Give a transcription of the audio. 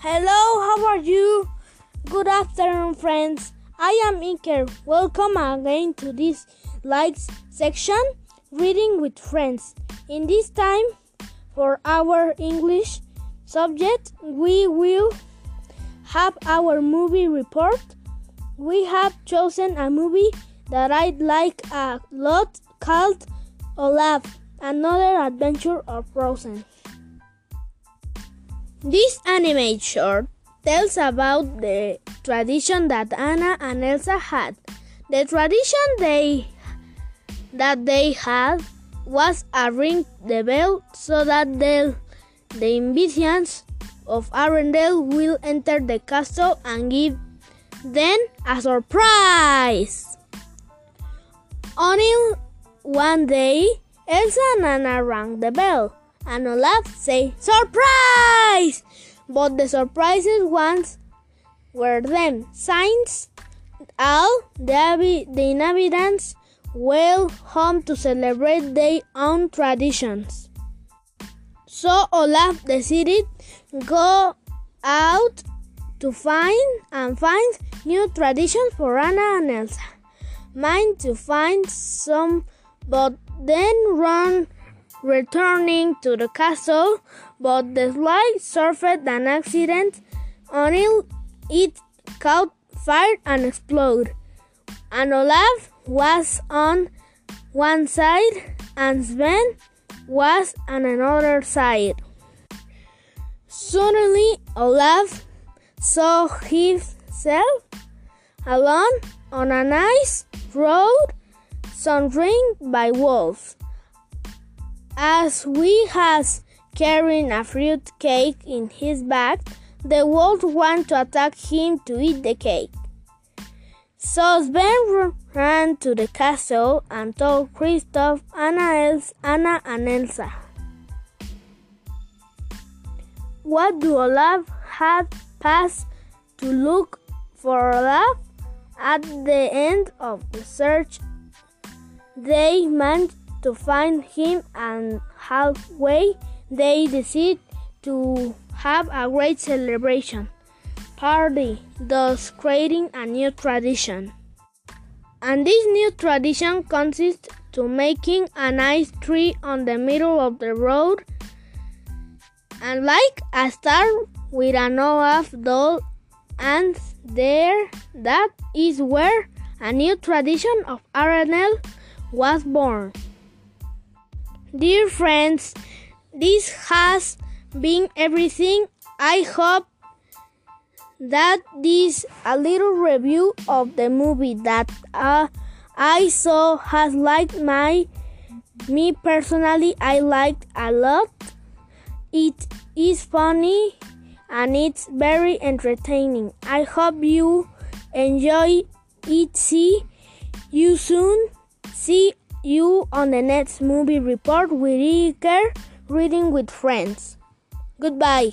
Hello, how are you? Good afternoon, friends. I am Iker. Welcome again to this likes section, reading with friends. In this time, for our English subject, we will have our movie report. We have chosen a movie that I like a lot called Olaf, Another Adventure of Frozen. This animated short tells about the tradition that Anna and Elsa had. The tradition they that they had was a ring the bell so that the, the inhabitants of Arendelle will enter the castle and give them a surprise. Until one day, Elsa and Anna rang the bell and Olaf say surprise! But the surprises ones were them. Signs all the, the inhabitants were home to celebrate their own traditions. So Olaf decided go out to find and find new traditions for Anna and Elsa. Mind to find some but then run returning to the castle, but the slide suffered an accident until it caught fire and exploded. And Olaf was on one side and Sven was on another side. Suddenly, Olaf saw himself alone on a nice road surrounded by wolves. As we has carrying a fruit cake in his bag, the wolf want to attack him to eat the cake. So Sven ran to the castle and told Kristoff, Anna, Anna and Elsa. What do Olaf had passed to look for Olaf? At the end of the search, they managed to find him and halfway they decide to have a great celebration party thus creating a new tradition and this new tradition consists to making a nice tree on the middle of the road and like a star with an Olaf doll and there that is where a new tradition of Arendelle was born. Dear friends, this has been everything. I hope that this a little review of the movie that uh, I saw has liked my me personally I liked a lot. It is funny and it's very entertaining. I hope you enjoy it. See you soon. See you on the next movie report with Iker reading with friends. Goodbye.